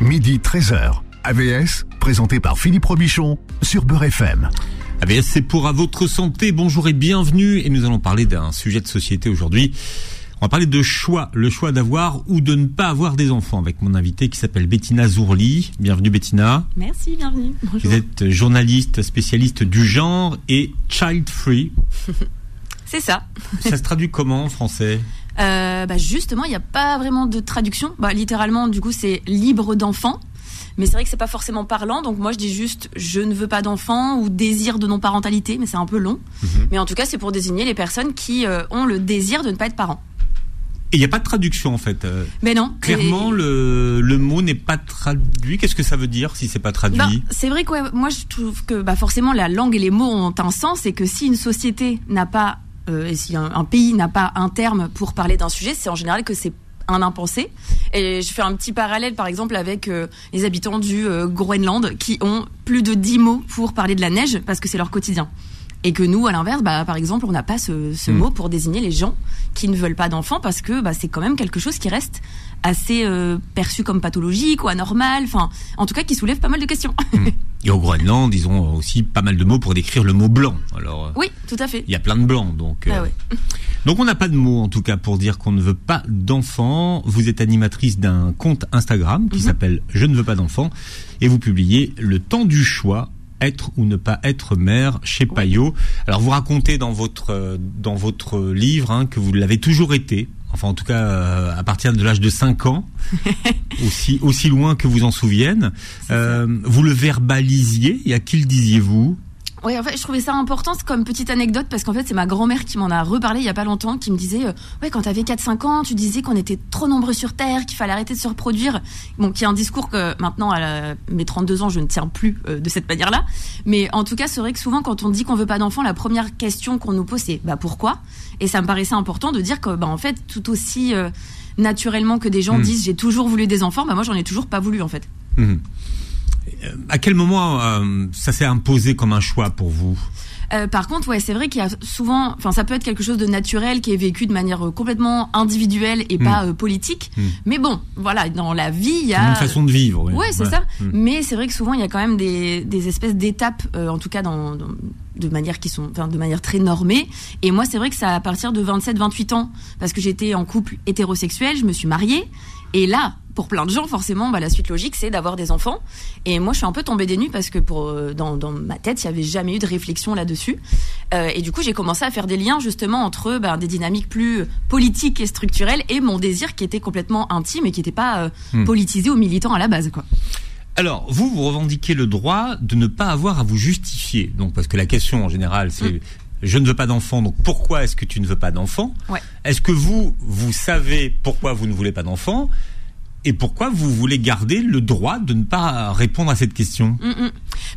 midi 13h. AVS, présenté par Philippe Robichon sur Beurre FM. AVS, c'est pour à votre santé. Bonjour et bienvenue. Et nous allons parler d'un sujet de société aujourd'hui. On va parler de choix, le choix d'avoir ou de ne pas avoir des enfants avec mon invité qui s'appelle Bettina Zourli. Bienvenue Bettina. Merci, bienvenue. Bonjour. Vous êtes journaliste spécialiste du genre et child free. C'est ça. Ça se traduit comment en français? Euh, bah Justement, il n'y a pas vraiment de traduction. Bah, littéralement, du coup, c'est libre d'enfant. Mais c'est vrai que c'est pas forcément parlant, donc moi je dis juste je ne veux pas d'enfant ou désir de non-parentalité, mais c'est un peu long. Mm -hmm. Mais en tout cas, c'est pour désigner les personnes qui euh, ont le désir de ne pas être parents. Et il n'y a pas de traduction en fait. Euh, Mais non. Clairement, le, le mot n'est pas traduit. Qu'est-ce que ça veut dire si c'est pas traduit? Bah, C'est vrai que ouais, moi je trouve que bah, forcément la langue et les mots ont un sens et que si une société n'a pas, euh, si un, un pays n'a pas un terme pour parler d'un sujet, c'est en général que c'est un impensé. Et je fais un petit parallèle, par exemple, avec euh, les habitants du euh, Groenland qui ont plus de 10 mots pour parler de la neige parce que c'est leur quotidien. Et que nous, à l'inverse, bah, par exemple, on n'a pas ce, ce mmh. mot pour désigner les gens qui ne veulent pas d'enfants parce que bah, c'est quand même quelque chose qui reste assez euh, perçu comme pathologique ou anormal, enfin, en tout cas, qui soulève pas mal de questions. Mmh. Et au Groenland, ils ont aussi pas mal de mots pour décrire le mot blanc. Alors, oui, tout à fait. Il y a plein de blancs, donc. Ah, ouais. Donc on n'a pas de mots en tout cas pour dire qu'on ne veut pas d'enfants. Vous êtes animatrice d'un compte Instagram qui mmh. s'appelle Je ne veux pas d'enfants et vous publiez le temps du choix être ou ne pas être mère chez Payot. Alors vous racontez dans votre dans votre livre hein, que vous l'avez toujours été. Enfin en tout cas euh, à partir de l'âge de 5 ans, aussi aussi loin que vous en souviennent. Euh, vous le verbalisiez et à qui le disiez-vous oui, en fait, je trouvais ça important comme petite anecdote parce qu'en fait, c'est ma grand-mère qui m'en a reparlé il y a pas longtemps, qui me disait, euh, ouais, quand t'avais 4-5 ans, tu disais qu'on était trop nombreux sur Terre, qu'il fallait arrêter de se reproduire. Bon, qui est un discours que maintenant, à la, mes 32 ans, je ne tiens plus euh, de cette manière-là. Mais en tout cas, c'est vrai que souvent, quand on dit qu'on veut pas d'enfants, la première question qu'on nous pose, c'est, bah, pourquoi? Et ça me paraissait important de dire que, bah, en fait, tout aussi euh, naturellement que des gens mmh. disent, j'ai toujours voulu des enfants, bah, moi, j'en ai toujours pas voulu, en fait. Mmh. À quel moment euh, ça s'est imposé comme un choix pour vous euh, par contre, ouais, c'est vrai qu'il y a souvent, enfin, ça peut être quelque chose de naturel qui est vécu de manière complètement individuelle et mmh. pas euh, politique. Mmh. Mais bon, voilà, dans la vie, il y a une façon de vivre. Ouais, ouais c'est ouais. ça. Mmh. Mais c'est vrai que souvent, il y a quand même des, des espèces d'étapes, euh, en tout cas dans, dans de manière qui sont enfin de manière très normée et moi c'est vrai que c'est à partir de 27 28 ans parce que j'étais en couple hétérosexuel je me suis mariée et là pour plein de gens forcément bah, la suite logique c'est d'avoir des enfants et moi je suis un peu tombée des nues parce que pour dans, dans ma tête il y avait jamais eu de réflexion là-dessus euh, et du coup j'ai commencé à faire des liens justement entre bah, des dynamiques plus politiques et structurelles et mon désir qui était complètement intime et qui n'était pas euh, hmm. politisé ou militant à la base quoi alors, vous, vous revendiquez le droit de ne pas avoir à vous justifier. Donc, parce que la question en général, c'est mmh. je ne veux pas d'enfant, donc pourquoi est-ce que tu ne veux pas d'enfant? Ouais. Est-ce que vous, vous savez pourquoi vous ne voulez pas d'enfant? Et pourquoi vous voulez garder le droit de ne pas répondre à cette question mmh, mmh.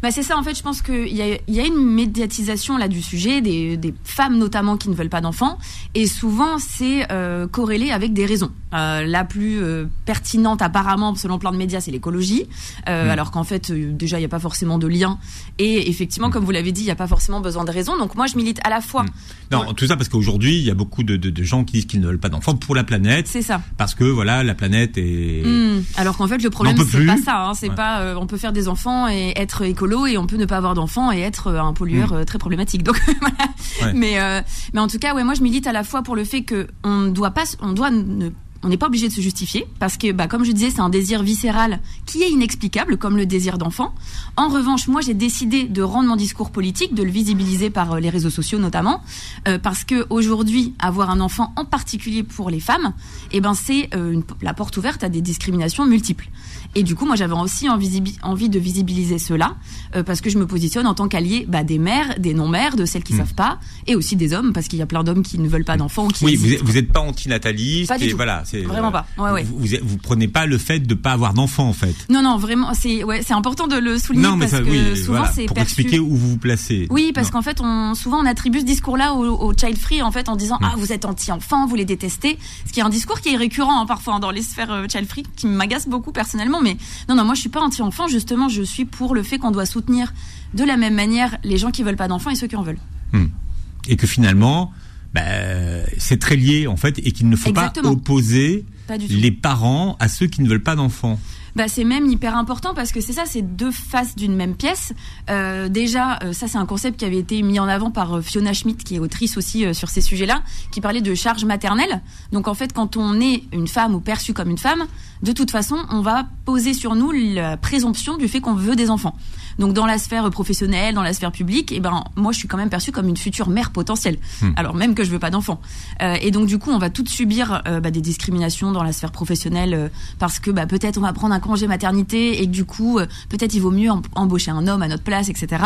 Bah c'est ça en fait je pense qu'il y a, y a une médiatisation là du sujet des, des femmes notamment qui ne veulent pas d'enfants. Et souvent c'est euh, corrélé avec des raisons. Euh, la plus euh, pertinente apparemment selon plein de médias c'est l'écologie. Euh, mmh. alors qu'en fait déjà il n'y a pas forcément de lien. Et effectivement comme vous l'avez dit il n'y a pas forcément besoin de raison. Donc moi je milite à la fois. Non pour... tout ça parce qu'aujourd'hui il y a beaucoup de, de, de gens qui disent qu'ils ne veulent pas d'enfants pour la planète. C'est ça. Parce que voilà la planète est Mmh. Alors qu'en fait le problème c'est pas ça, hein. c'est ouais. pas euh, on peut faire des enfants et être écolo et on peut ne pas avoir d'enfants et être euh, un pollueur mmh. euh, très problématique. Donc voilà. Ouais. Mais euh, mais en tout cas ouais moi je milite à la fois pour le fait que on doit pas on doit ne on n'est pas obligé de se justifier parce que, bah, comme je disais, c'est un désir viscéral qui est inexplicable, comme le désir d'enfant. En revanche, moi, j'ai décidé de rendre mon discours politique, de le visibiliser par euh, les réseaux sociaux notamment, euh, parce que aujourd'hui, avoir un enfant, en particulier pour les femmes, eh ben, c'est euh, une, la porte ouverte à des discriminations multiples. Et du coup, moi, j'avais aussi envie, envie de visibiliser cela, euh, parce que je me positionne en tant qu'allié bah, des mères, des non-mères, de celles qui mmh. savent pas, et aussi des hommes, parce qu'il y a plein d'hommes qui ne veulent pas d'enfants. Oui, vous n'êtes pas antinataliste. Pas du et tout. voilà, Vraiment pas. Ouais, ouais. Vous, vous, vous, prenez pas le fait de pas avoir d'enfant en fait. Non, non, vraiment, c'est ouais, c'est important de le souligner non, mais parce ça, que oui, souvent voilà, c'est pour perçu. expliquer où vous vous placez. Oui, parce qu'en fait, on souvent on attribue ce discours-là au, au, child free en fait en disant ah vous êtes anti-enfant, vous les détestez, ce qui est un discours qui est récurrent hein, parfois dans les sphères euh, child free, qui m'agace beaucoup personnellement. Mais non, non, moi je suis pas anti-enfant, justement, je suis pour le fait qu'on doit soutenir de la même manière les gens qui veulent pas d'enfants et ceux qui en veulent. Mmh. Et que finalement, bah, c'est très lié en fait et qu'il ne faut Exactement. pas opposer pas les parents à ceux qui ne veulent pas d'enfants. Bah, c'est même hyper important parce que c'est ça, c'est deux faces d'une même pièce. Euh, déjà, euh, ça c'est un concept qui avait été mis en avant par euh, Fiona Schmidt, qui est autrice aussi euh, sur ces sujets-là, qui parlait de charge maternelle. Donc en fait, quand on est une femme ou perçue comme une femme, de toute façon, on va poser sur nous la présomption du fait qu'on veut des enfants. Donc dans la sphère professionnelle, dans la sphère publique, et eh ben moi je suis quand même perçue comme une future mère potentielle. Hmm. Alors même que je veux pas d'enfants. Euh, et donc du coup on va toutes subir bah, des discriminations dans la sphère professionnelle parce que bah, peut-être on va prendre un congé maternité et du coup peut-être il vaut mieux embaucher un homme à notre place, etc.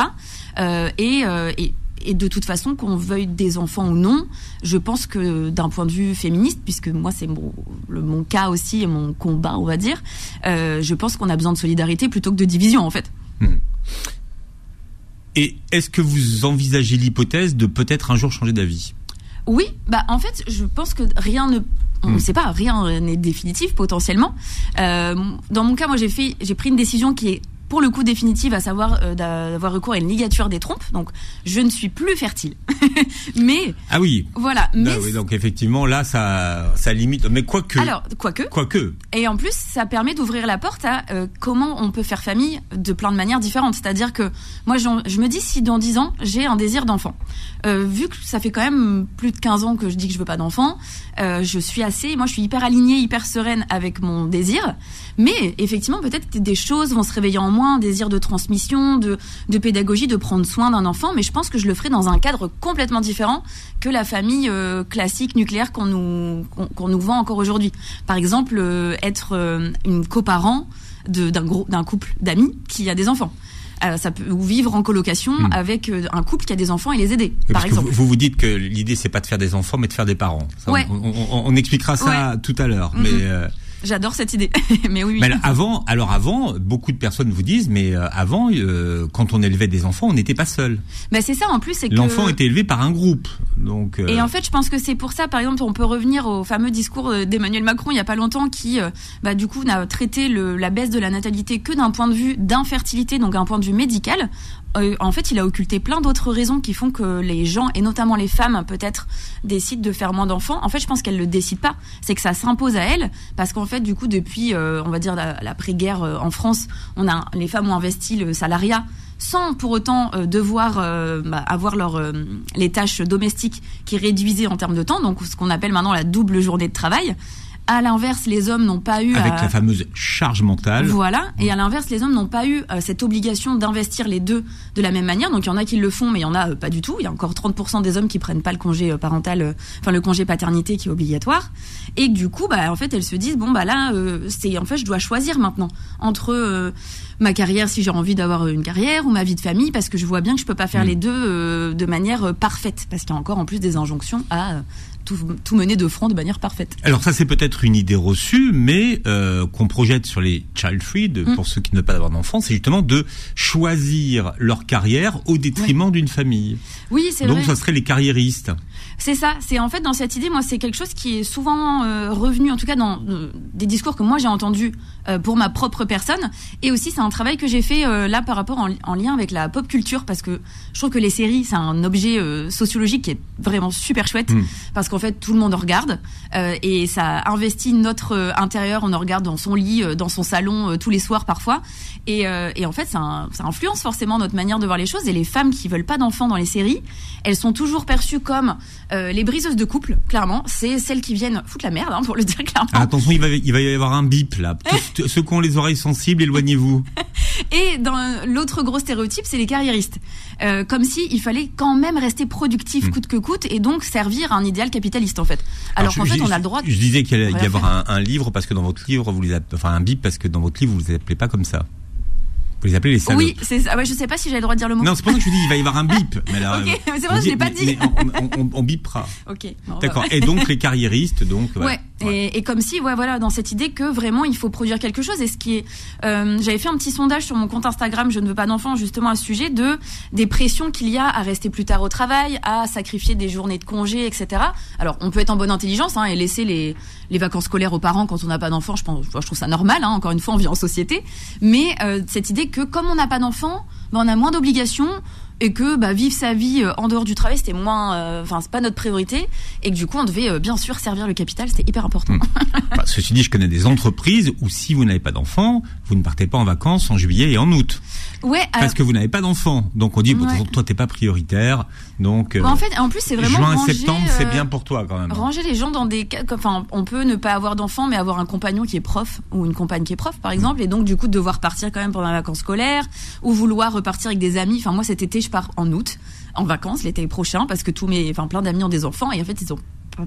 et, et et de toute façon, qu'on veuille des enfants ou non, je pense que d'un point de vue féministe, puisque moi c'est mon, mon cas aussi et mon combat, on va dire, je pense qu'on a besoin de solidarité plutôt que de division en fait. Hmm. Et est-ce que vous envisagez l'hypothèse de peut-être un jour changer d'avis? Oui, bah en fait, je pense que rien ne on ne hmm. sait pas, rien n'est définitif potentiellement. Euh, dans mon cas, moi j'ai fait, j'ai pris une décision qui est pour le coup définitive, à savoir euh, d'avoir recours à une ligature des trompes. Donc, je ne suis plus fertile. mais ah oui, voilà. Ah donc effectivement là, ça, ça limite. Mais quoique. Alors, quoique. Quoique. Et en plus, ça permet d'ouvrir la porte à euh, comment on peut faire famille de plein de manières différentes. C'est-à-dire que moi, je me dis si dans 10 ans j'ai un désir d'enfant, euh, vu que ça fait quand même plus de 15 ans que je dis que je veux pas d'enfant, je suis assez, moi, je suis hyper alignée, hyper sereine avec mon désir. Mais effectivement, peut-être des choses vont se réveiller en moi, un désir de transmission, de, de pédagogie, de prendre soin d'un enfant. Mais je pense que je le ferai dans un cadre complètement différent que la famille euh, classique nucléaire qu'on nous qu'on nous vend encore aujourd'hui. Par exemple, euh, être euh, une coparent d'un d'un couple d'amis qui a des enfants. ça peut ou vivre en colocation hmm. avec un couple qui a des enfants et les aider. par exemple. Vous, vous, dites que l'idée c'est pas de faire des enfants mais de faire des parents. ouais. on, on, expliquera ça tout à l'heure. Mais mm-hmm. J'adore cette idée. mais oui. Mais avant, alors avant, beaucoup de personnes vous disent, mais euh, avant, euh, quand on élevait des enfants, on n'était pas seul. Bah c'est ça en plus, c'est que l'enfant était élevé par un groupe. Donc. Euh, Et en fait, je pense que c'est pour ça, par exemple, on peut revenir au fameux discours d'Emmanuel Macron il y a pas longtemps, qui, bah du coup, n'a traité le, la baisse de la natalité que d'un point de vue d'infertilité, donc un point de vue médical, euh, en fait, il a occulté plein d'autres raisons qui font que les gens, et notamment les femmes, peut-être, décident de faire moins d'enfants. En fait, je pense qu'elles le décident pas. C'est que ça s'impose à elles, parce qu'en fait, du coup, depuis, euh, on va dire, l'après-guerre euh, en France, on a, les femmes ont investi le salariat sans pour autant devoir bah, avoir les tâches domestiques qui réduisaient en termes de temps, donc ce qu'on appelle maintenant la double journée de travail. À l'inverse, les hommes n'ont pas eu avec la fameuse charge mentale. Voilà. Et à l'inverse, les hommes n'ont pas eu euh, cette obligation d'investir les deux de la même manière. Donc il y en a qui le font, mais il y en a euh, pas du tout. Il y a encore 30% des hommes qui prennent pas le congé euh, parental, enfin le congé paternité qui est obligatoire. Et du coup, bah en fait, elles se disent bon bah là, c'est en fait je dois choisir maintenant entre ma carrière si j'ai envie d'avoir une carrière ou ma vie de famille parce que je vois bien que je peux pas faire mm. les deux de manière parfaite parce qu'il y a encore en plus des injonctions à tout, tout mener de front de manière parfaite. Alors ça c'est peut-être une idée reçue, mais euh, qu'on projette sur les child free, mm. pour ceux qui ne veulent pas avoir d'enfants, c'est justement de choisir leur carrière au détriment d'une famille. Oui, c'est vrai. Donc ça serait les carriéristes. C'est ça. C'est en fait dans cette idée, moi, c'est quelque chose qui est souvent euh, revenu, en tout cas dans euh, des discours que moi j'ai entendus euh, pour ma propre personne, et aussi c'est un travail que j'ai fait là par rapport en, lien avec la pop culture, parce que je trouve que les séries c'est un objet sociologique qui est vraiment super chouette, mm. parce qu'en fait tout le monde en regarde et ça investit notre intérieur. On en regarde dans son lit, dans son salon tous les soirs parfois, et, et en fait ça, ça influence forcément notre manière de voir les choses. Et les femmes qui veulent pas d'enfants dans les séries, elles sont toujours perçues comme euh, les briseuses de couple, clairement, c'est celles qui viennent foutre la merde, hein, pour le dire clairement. Ah, attention, il va, il va y avoir un bip là. ceux qui ont les oreilles sensibles, éloignez-vous. Et dans l'autre gros stéréotype, c'est les carriéristes. Euh, comme si il fallait quand même rester productif hmm. coûte que coûte et donc servir à un idéal capitaliste en fait. Alors, qu'en fait, on a le droit. Je disais qu'il allait y avoir un, livre parce que dans votre livre, vous les enfin un bip parce que dans votre livre, vous les appelez pas comme ça. Vous les appelez les salopes. Oui, c'est ah ouais, je sais pas si j'ai le droit de dire le mot. Non, c'est pas ça que je dis, il va y avoir un bip. Mais là, ok, c'est vrai, je l'ai pas dit. Mais on, on, on, bipera. Ok. D'accord. Et donc les carriéristes, donc. Ouais. Et, et, comme si, ouais, voilà, dans cette idée que vraiment il faut produire quelque chose. Et ce qui est, euh, j'avais fait un petit sondage sur mon compte Instagram, je ne veux pas d'enfants, justement à ce sujet de des pressions qu'il y a à rester plus tard au travail, à sacrifier des journées de congé, etc. Alors, on peut être en bonne intelligence hein, et laisser les les vacances scolaires aux parents quand on n'a pas d'enfants. Je pense, je trouve ça normal. Hein, encore une fois, on vit en société. Mais euh, cette idée que comme on n'a pas d'enfants bah, on a moins d'obligations et que bah, vivre sa vie euh, en dehors du travail c'était moins euh, enfin c'est pas notre priorité et que du coup on devait euh, bien sûr servir le capital c'était hyper important. Bah, ceci dit je connais des entreprises où si vous n'avez pas d'enfants vous ne partez pas en vacances en juillet et en août. Ouais, parce que vous n'avez pas d'enfants. Donc on dit bon, toi t'es pas prioritaire. Donc en fait en plus c'est vraiment juin septembre c'est bien pour toi quand même. Ranger les gens dans des enfin on peut ne pas avoir d'enfants mais avoir un compagnon qui est prof ou une compagne qui est prof par exemple et donc du coup devoir partir quand même pendant les vacances scolaires ou vouloir repartir avec des amis. Enfin moi cet été je pars en août en vacances l'été prochain parce que tous mes, enfin plein d'amis ont des enfants et en fait ils ont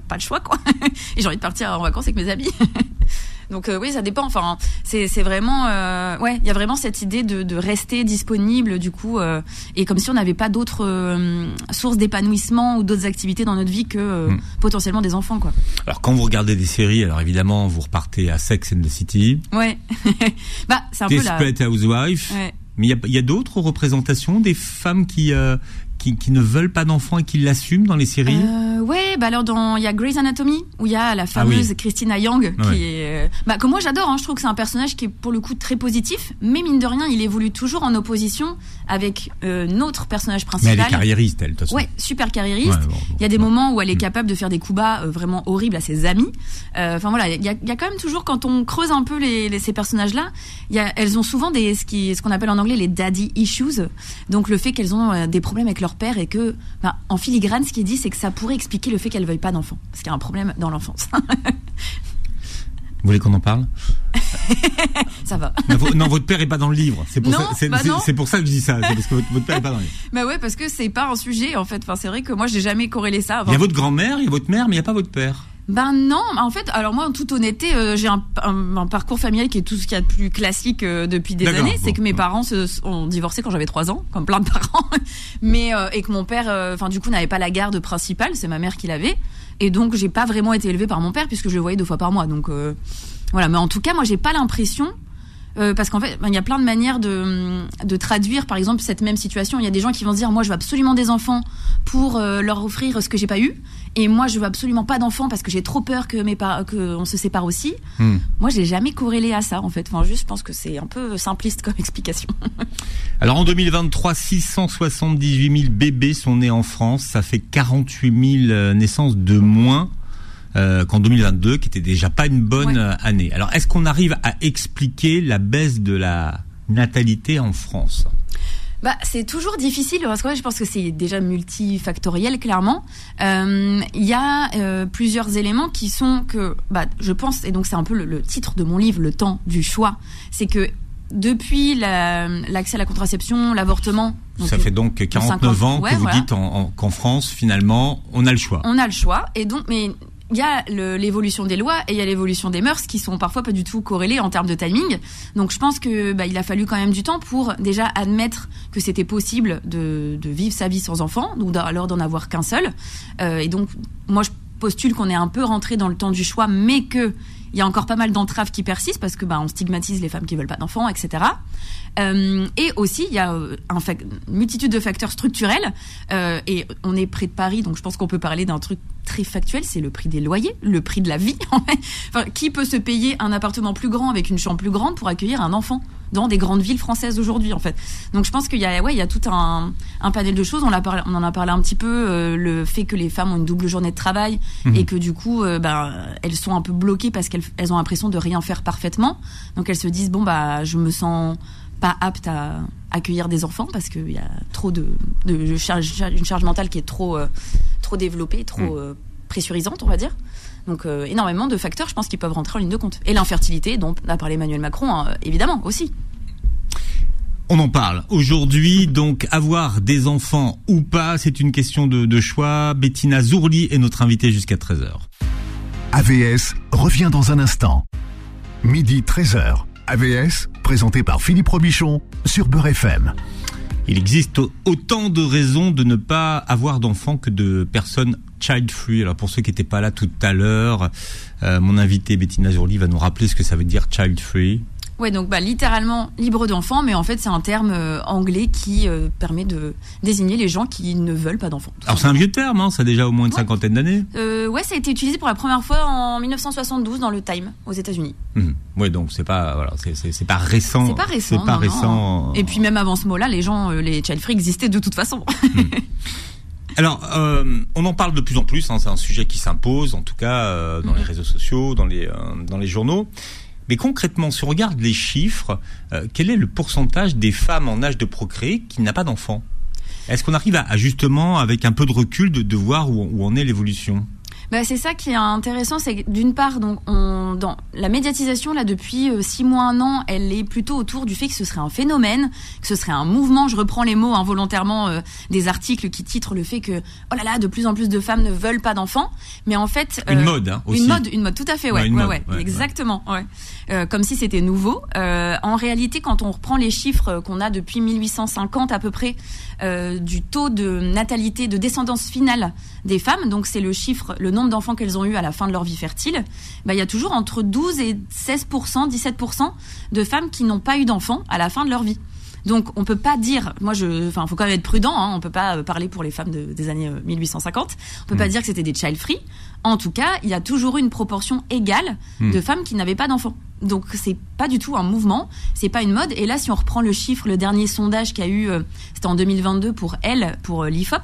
pas le choix quoi. et j'ai envie de partir en vacances avec mes amis. Donc euh, oui, ça dépend. Enfin, c'est vraiment euh, ouais, il y a vraiment cette idée de, de rester disponible du coup euh, et comme si on n'avait pas d'autres euh, sources d'épanouissement ou d'autres activités dans notre vie que euh, hmm. potentiellement des enfants quoi. Alors quand vous regardez des séries, alors évidemment vous repartez à Sex and the City. Ouais. bah c'est un peu la. Desperate Housewife. Ouais. Mais il y a, d'autres représentations des femmes qui, euh, qui, qui, ne veulent pas d'enfants et qui l'assument dans les séries euh, Ouais, bah alors dans il y a Grey's Anatomy où il y a la ah fameuse Christina Young qui est euh, bah que moi j'adore. Hein, je trouve que c'est un personnage qui est pour le coup très positif, mais mine de rien, il évolue toujours en opposition avec euh, notre personnage principal. Mais elle est carriériste, elle. De toute façon. Ouais, super carriériste. il y a des moments où elle est mm. capable de faire des coups bas euh, vraiment horribles à ses amis. Euh, enfin voilà, il y a, y a, quand même toujours quand on creuse un peu les, les ces il y a, elles ont souvent des ce qui ce qu'on appelle en anglais les daddy issues. Donc le fait qu'elles ont des problèmes avec leur père et que, bah, en filigrane, ce qu'il dit, c'est que ça pourrait expliquer le fait qu'elle veuille pas d'enfants, parce qu'il y a un problème dans l'enfance. Vous voulez qu'on en parle? Ça va. Non, votre père est pas dans le livre. C'est pour, ça, bah pour ça que je dis ça. C'est parce que votre, père est pas dans le livre. Bah ouais, parce que c'est pas un sujet en fait. Enfin, c'est vrai que moi, j'ai jamais corrélé ça. Il y a votre grand-mère, il y a votre mère, mais il y a pas votre père. Ben non, en fait, alors moi, en toute honnêteté, euh, j'ai un, un, parcours familial qui est tout ce qu'il y a de plus classique euh, depuis des années. c'est que mes parents se, ont divorcé quand j'avais 3 ans, comme plein de parents, mais euh, et que mon père, enfin du coup, n'avait pas la garde principale, c'est ma mère qui l'avait, et donc j'ai pas vraiment été élevée par mon père puisque je le voyais deux fois par mois. Donc voilà, mais en tout cas, moi, j'ai pas l'impression euh, parce qu'en fait, il y a plein de manières de, de traduire, par exemple, cette même situation. Il y a des gens qui vont se dire, moi, je veux absolument des enfants pour euh, leur offrir ce que j'ai pas eu, et moi, je veux absolument pas d'enfants parce que j'ai trop peur que mes que on se sépare aussi. Hmm. Moi, j'ai jamais corrélé à ça, en fait. Enfin, juste, je pense que c'est un peu simpliste comme explication. Alors, en 2023, 678 000 bébés sont nés en France. Ça fait 48 000 euh, naissances de moins euh, qu'en 2022, qui était déjà pas une bonne euh, année. Alors, est-ce qu'on arrive à expliquer la baisse de la natalité en France? Bah, c'est toujours difficile parce que je pense que c'est déjà multifactoriel clairement. Euh, il y a euh, plusieurs éléments qui sont que, bah, je pense, et donc c'est un peu le, titre de mon livre, Le temps du choix, c'est que depuis l'accès à la contraception, l'avortement. Ça fait donc 49 ans que vous dites qu'en France, finalement, on a le choix. On a le choix, et donc, mais il y a l'évolution des lois et il y a l'évolution des mœurs qui sont parfois pas du tout corrélées en termes de timing. Donc je pense que bah, il a fallu quand même du temps pour déjà admettre que c'était possible de, de, vivre sa vie sans enfant, ou alors d'en avoir qu'un seul. Euh, et donc moi je postule qu'on est un peu rentré dans le temps du choix, mais que il y a encore pas mal d'entraves qui persistent parce que bah, on stigmatise les femmes qui veulent pas d'enfants, etc. Euh, et aussi, il y a euh, un une multitude de facteurs structurels. Euh, et on est près de Paris, donc je pense qu'on peut parler d'un truc très factuel, c'est le prix des loyers, le prix de la vie. qui peut se payer un appartement plus grand avec une chambre plus grande pour accueillir un enfant? Dans des grandes villes françaises aujourd'hui en fait. Donc je pense qu'il y a ouais il y a tout un, un panel de choses. On, a parlé, on en a parlé un petit peu euh, le fait que les femmes ont une double journée de travail mhm. et que du coup euh, ben elles sont un peu bloquées parce qu'elles elles ont l'impression de rien faire parfaitement. Donc elles se disent bon bah je me sens pas apte à accueillir des enfants parce qu'il y a trop de, de charge, une charge mentale qui est trop euh, trop développée, trop mhm. pressurisante on va dire. Donc euh, énormément de facteurs, je pense, qui peuvent rentrer en ligne de compte. Et l'infertilité, dont a parlé Emmanuel Macron, hein, évidemment aussi. On en parle aujourd'hui, donc avoir des enfants ou pas, c'est une question de, choix. Bettina Zourli est notre invitée jusqu'à 13h. AVS revient dans un instant. Midi 13h. AVS, présenté par Philippe Robichon sur Beurre FM. Il existe autant de raisons de ne pas avoir d'enfants que de personnes child free. Alors pour ceux qui n'étaient pas là tout à l'heure, euh, mon invité Bettina Zurli va nous rappeler ce que ça veut dire child free. Ouais, donc bah, littéralement libre d'enfant, mais en fait c'est un terme euh, anglais qui euh, permet de désigner les gens qui ne veulent pas d'enfants. Alors c'est un vieux terme, hein, ça a déjà au moins une cinquantaine d'années. Euh, ouais, ça a été utilisé pour la première fois en 1972 dans le Time aux États-Unis. Mmh. Ouais, donc c'est pas voilà, c'est pas récent. C'est pas récent. C'est pas récent. Et puis même avant ce mot-là, les gens, euh, les child free existaient de toute façon. Mmh. Alors, euh, on en parle de plus en plus. Hein, c'est un sujet qui s'impose, en tout cas euh, dans les réseaux sociaux, dans les dans les journaux. Mais concrètement, si on regarde les chiffres, euh, quel est le pourcentage des femmes en âge de procréer qui n'a pas d'enfants? Est-ce qu'on arrive à, justement, avec un peu de recul, de, de voir où, où en est l'évolution? Bah, c'est ça qui est intéressant, c'est d'une part, donc, on, dans la médiatisation là depuis euh, six mois, un an, elle est plutôt autour du fait que ce serait un phénomène, que ce serait un mouvement. Je reprends les mots involontairement euh, des articles qui titrent le fait que oh là là, de plus en plus de femmes ne veulent pas d'enfants, mais en fait une mode, hein, aussi. une mode, une mode, tout à fait, ouais, ouais, ouais, exactement, ouais. Euh, comme si c'était nouveau. Euh, en réalité, quand on reprend les chiffres qu'on a depuis 1850 à peu près euh, du taux de natalité, de descendance finale des femmes, donc c'est le chiffre, le nombre d'enfants qu'elles ont eu à la fin de leur vie fertile, bah, il y a toujours entre 12 et 16% 17 de femmes qui n'ont pas eu d'enfants à la fin de leur vie. Donc on peut pas dire, moi je, enfin faut quand même être prudent, hein, on peut pas parler pour les femmes de, des années 1850, on peut pas mmh. dire que c'était des child free. En tout cas, il y a toujours une proportion égale mmh. de femmes qui n'avaient pas d'enfants. Donc c'est pas du tout un mouvement, c'est pas une mode. Et là, si on reprend le chiffre, le dernier sondage qu'il y a eu, euh, c'était en 2022 pour elle, pour euh, l'IFOP,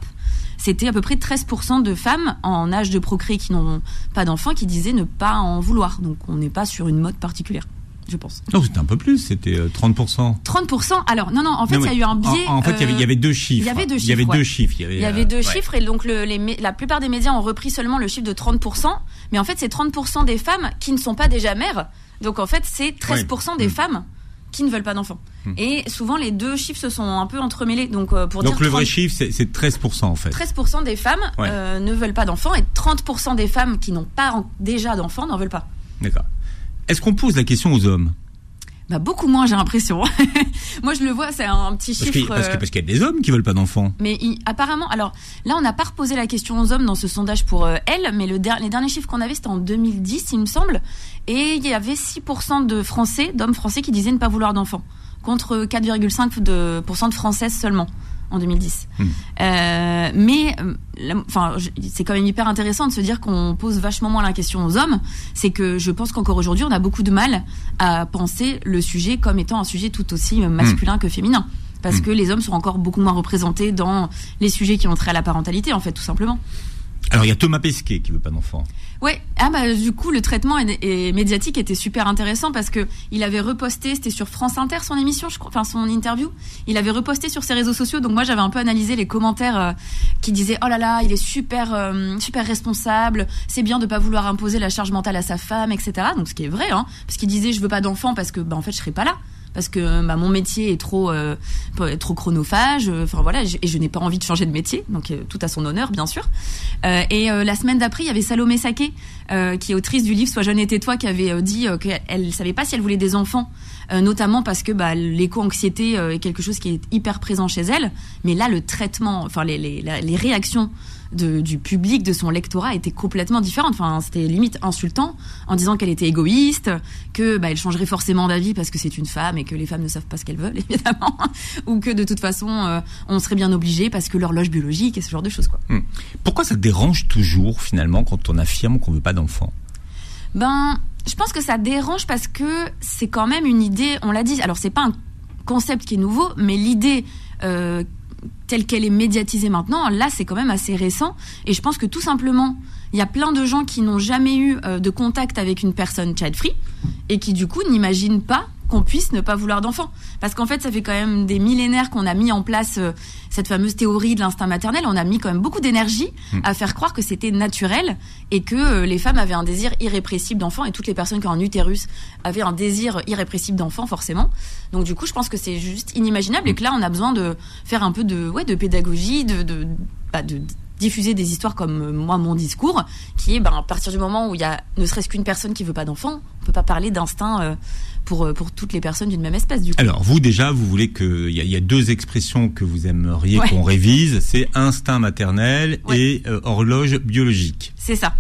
c'était à peu près 13% de femmes en âge de procréer qui n'ont pas d'enfants qui disaient ne pas en vouloir. Donc on n'est pas sur une mode particulière. Je pense. Non, c'était un peu plus, c'était 30%. 30%. Alors, non, non, en fait, il y a eu un biais. En, fait, il y, avait, deux chiffres. Il y avait deux chiffres. Il y avait deux chiffres. Il y avait, deux chiffres, et donc le, les, la plupart des médias ont repris seulement le chiffre de 30%. Mais en fait, c'est 30% des femmes qui ne sont pas déjà mères donc en fait, c'est 13% des mm. femmes qui ne veulent pas d'enfants. Mm. Et souvent, les deux chiffres se sont un peu entremêlés. Donc, euh, pour Donc le vrai chiffre, c'est 13% en fait. 13% des femmes euh, ne veulent pas d'enfants et 30% des femmes qui n'ont pas déjà d'enfants n'en veulent pas. D'accord. Est-ce qu'on pose la question aux hommes? Bah, beaucoup moins, j'ai l'impression. Moi, je le vois, c'est un petit chiffre. Parce qu'il parce qu'il y a des hommes qui veulent pas d'enfants. Mais apparemment, alors là, on n'a pas reposé la question aux hommes dans ce sondage pour euh, elles, mais le les derniers chiffres qu'on avait, c'était en 2010, il me semble, et il y avait 6% de Français, d'hommes français, qui disaient ne pas vouloir d'enfants, contre 4,5% de, de Françaises seulement en 2010. Hmm. Euh, mais euh, enfin, c'est quand même hyper intéressant de se dire qu'on pose vachement moins la question aux hommes. C'est que je pense qu'encore aujourd'hui, on a beaucoup de mal à penser le sujet comme étant un sujet tout aussi masculin hmm. que féminin. Parce hmm. que les hommes sont encore beaucoup moins représentés dans les sujets qui ont trait à la parentalité, en fait, tout simplement. Alors il y a Thomas Pesquet qui veut pas d'enfant. Ouais, ah bah du coup le traitement médiatique était super intéressant parce que il avait reposté, c'était sur France Inter son émission, enfin son interview, il avait reposté sur ses réseaux sociaux. Donc moi j'avais un peu analysé les commentaires euh, qui disaient oh là là, il est super euh, super responsable, c'est bien de pas vouloir imposer la charge mentale à sa femme, etc. Donc ce qui est vrai, hein, parce qu'il disait je veux pas d'enfant parce que bah en fait je serais pas là parce que bah, mon métier est trop euh, trop chronophage. Euh, enfin voilà, et je n'ai pas envie de changer de métier, donc euh, tout à son honneur bien sûr. et la semaine d'après, il y avait Salomé Saké, qui est autrice du livre Sois jeune et tais-toi, qui avait dit qu'elle savait pas si elle voulait des enfants, notamment parce que bah, l'éco-anxiété est quelque chose qui est hyper présent chez elle. Mais là, le traitement, enfin les, les, les réactions du public, de son lectorat était complètement différente. Enfin, c'était limite insultant en disant qu'elle était égoïste, que bah, elle changerait forcément d'avis parce que c'est une femme et que les femmes ne savent pas ce qu'elles veulent, évidemment, ou que de toute façon euh, on serait bien obligé parce que l'horloge biologique et ce genre de choses. Quoi. Hmm. Pourquoi ça dérange toujours finalement quand on affirme qu'on veut pas d'enfants? Ben, je pense que ça dérange parce que c'est quand même une idée. On l'a dit. Alors c'est pas un concept qui est nouveau, mais l'idée euh, telle qu'elle est médiatisée maintenant, là, c'est quand même assez récent. Et je pense que tout simplement, il y a plein de gens qui n'ont jamais eu euh, de contact avec une personne child-free et qui, du coup, n'imaginent pas qu'on puisse ne pas vouloir d'enfants. Parce qu'en fait, ça fait quand même des millénaires qu'on a mis en place euh, cette fameuse théorie de l'instinct maternel. On a mis quand même beaucoup d'énergie hmm. à faire croire que c'était naturel et que euh, les femmes avaient un désir irrépressible d'enfants et toutes les personnes qui ont un utérus avaient un désir irrépressible d'enfants, forcément. Donc du coup, je pense que c'est juste inimaginable et que là, on a besoin de faire un peu de, ouais, de pédagogie, de, de, bah, de diffuser des histoires comme euh, moi mon discours, qui est ben, à partir du moment où il y a ne serait-ce qu'une personne qui veut pas d'enfant, on peut pas parler d'instinct euh, pour euh, pour toutes les personnes d'une même espèce. Du coup. Alors vous déjà, vous voulez que il y, a deux expressions que vous aimeriez qu'on révise, c'est instinct maternel et horloge biologique. C'est ça.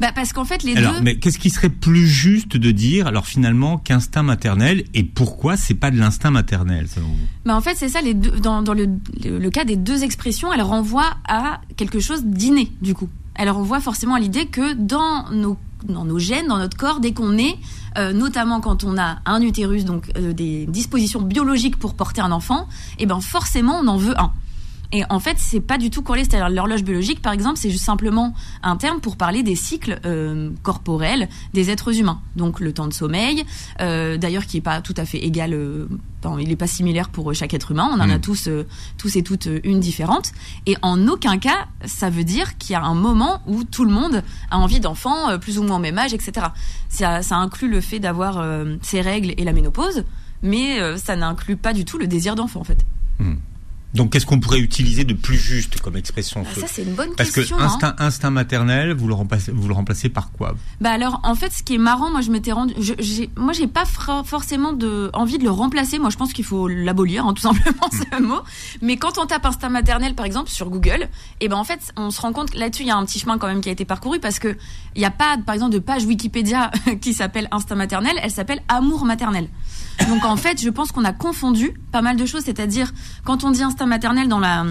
Bah parce qu'en fait les alors, deux. Mais qu'est-ce qui serait plus juste de dire alors finalement qu'instinct maternel et pourquoi c'est pas de l'instinct maternel selon vous? Bah en fait c'est ça les deux dans, dans le, le, cas des deux expressions elles renvoient à quelque chose d'inné du coup. Elles renvoient forcément à l'idée que dans nos dans nos gènes, dans notre corps, dès qu'on est, euh, notamment quand on a un utérus, donc euh, des dispositions biologiques pour porter un enfant, et eh ben forcément on en veut un. Et en fait, c'est pas du tout corrélé. C'est-à-dire l'horloge biologique, par exemple, c'est juste simplement un terme pour parler des cycles euh, corporels des êtres humains. Donc le temps de sommeil, euh, d'ailleurs qui est pas tout à fait égal. Euh, il est pas similaire pour chaque être humain. On en a mm. tous, euh, tous et toutes une différente. Et en aucun cas, ça veut dire qu'il y a un moment où tout le monde a envie d'enfants, plus ou moins au même âge, etc. Ça, ça inclut le fait d'avoir ses règles et la ménopause, mais ça n'inclut pas du tout le désir d'enfant, en fait. Mm. Donc, qu'est-ce qu'on pourrait utiliser de plus juste comme expression ah, Ça, c'est une bonne Parce question. Parce que instinct, instinct maternel, vous le remplacez, vous le remplacez par quoi Bah alors, en fait, ce qui est marrant, moi, je m'étais rendu, j'ai, moi, j'ai pas forcément de envie de le remplacer. Moi, je pense qu'il faut l'abolir, hein, tout simplement, ce mot. Mais quand on tape instinct maternel, par exemple, sur Google, et eh ben en fait, on se rend compte là-dessus, il y a un petit chemin quand même qui a été parcouru parce que il y a pas, par exemple, de page Wikipédia qui s'appelle instinct maternel. Elle s'appelle amour maternel. Donc en fait, je pense qu'on a confondu pas mal de choses, c'est-à-dire quand on dit instinct maternel dans la,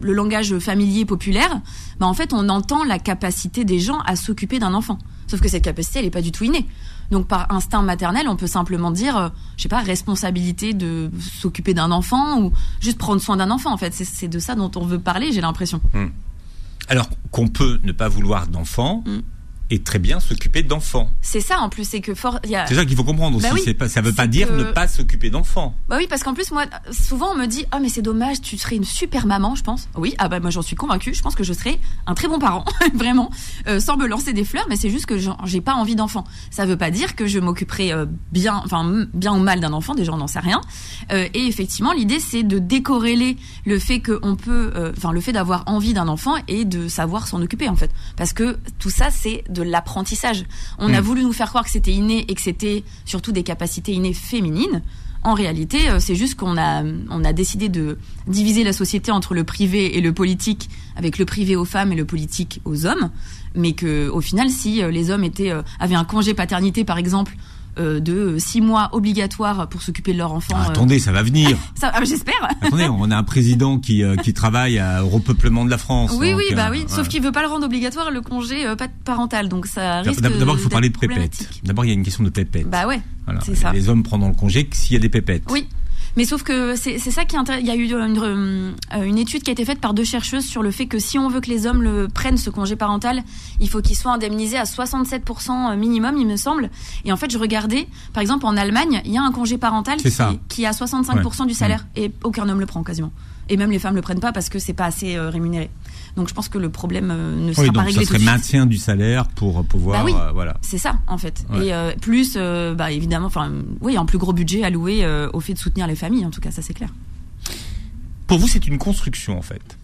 le langage familier populaire, bah en fait on entend la capacité des gens à s'occuper d'un enfant. Sauf que cette capacité, elle n'est pas du tout innée. Donc par instinct maternel, on peut simplement dire, euh, je sais pas, responsabilité de s'occuper d'un enfant ou juste prendre soin d'un enfant. En fait, c'est de ça dont on veut parler, j'ai l'impression. Hmm. Alors qu'on peut ne pas vouloir d'enfant. Hmm et très bien s'occuper d'enfants. C'est ça en plus, c'est que fort. A... C'est ça qu'il faut comprendre aussi. Bah pas, ça veut pas dire ne pas s'occuper d'enfants. Bah oui, parce qu'en plus moi, souvent on me dit, ah oh, mais c'est dommage, tu serais une super maman, je pense. Oui, ah bah moi j'en suis convaincue. Je pense que je serais un très bon parent, vraiment, euh, sans me lancer des fleurs. Mais c'est juste que j'ai pas envie d'enfant. Ça veut pas dire que je m'occuperai euh, bien, enfin bien ou mal d'un enfant. Déjà on n'en sait rien. Euh, et effectivement, l'idée c'est de décorréler le fait qu'on peut, enfin le fait d'avoir envie d'un enfant et de savoir s'en occuper en fait, parce que tout ça c'est de de l'apprentissage. On a hmm. voulu nous faire croire que c'était inné et que c'était surtout des capacités innées féminines. En réalité, euh, c'est juste qu'on a, on a décidé de diviser la société entre le privé et le politique, avec le privé aux femmes et le politique aux hommes. Mais que, au final, si euh, les hommes étaient, euh, avaient un congé paternité, par exemple, de six mois obligatoires pour s'occuper de leur enfant. Ah, attendez, ça va venir. ah, j'espère. attendez, on a un président qui, euh, qui travaille au repeuplement de la France. Oui, oui, bah oui. Sauf qu'il veut pas le rendre obligatoire le congé parental, donc ça risque. D'abord, il faut parler de pépettes. D'abord, il y a une question de pépettes. Bah ouais. Les hommes prendront le congé s'il y a des pépettes. Oui. Mais sauf que c'est ça qui est intéressant. Il y a eu une, euh, une, étude qui a été faite par deux chercheuses sur le fait que si on veut que les hommes le prennent ce congé parental, il faut qu'il soit indemnisé à 67% minimum, il me semble. Et en fait, je regardais, par exemple, en Allemagne, il y a un congé parental qui, qui, a 65% du salaire mmh. et aucun homme le prend quasiment. Et même les femmes le prennent pas parce que c'est pas assez euh, rémunéré. Donc je pense que le problème euh, ne sera pas réglé. Ça serait maintien du salaire pour pouvoir. Bah oui, voilà. C'est ça en fait. Et euh, plus, bah évidemment, enfin oui, un plus gros budget alloué au fait de soutenir les familles. En tout cas, ça c'est clair. Pour vous, c'est une construction en fait.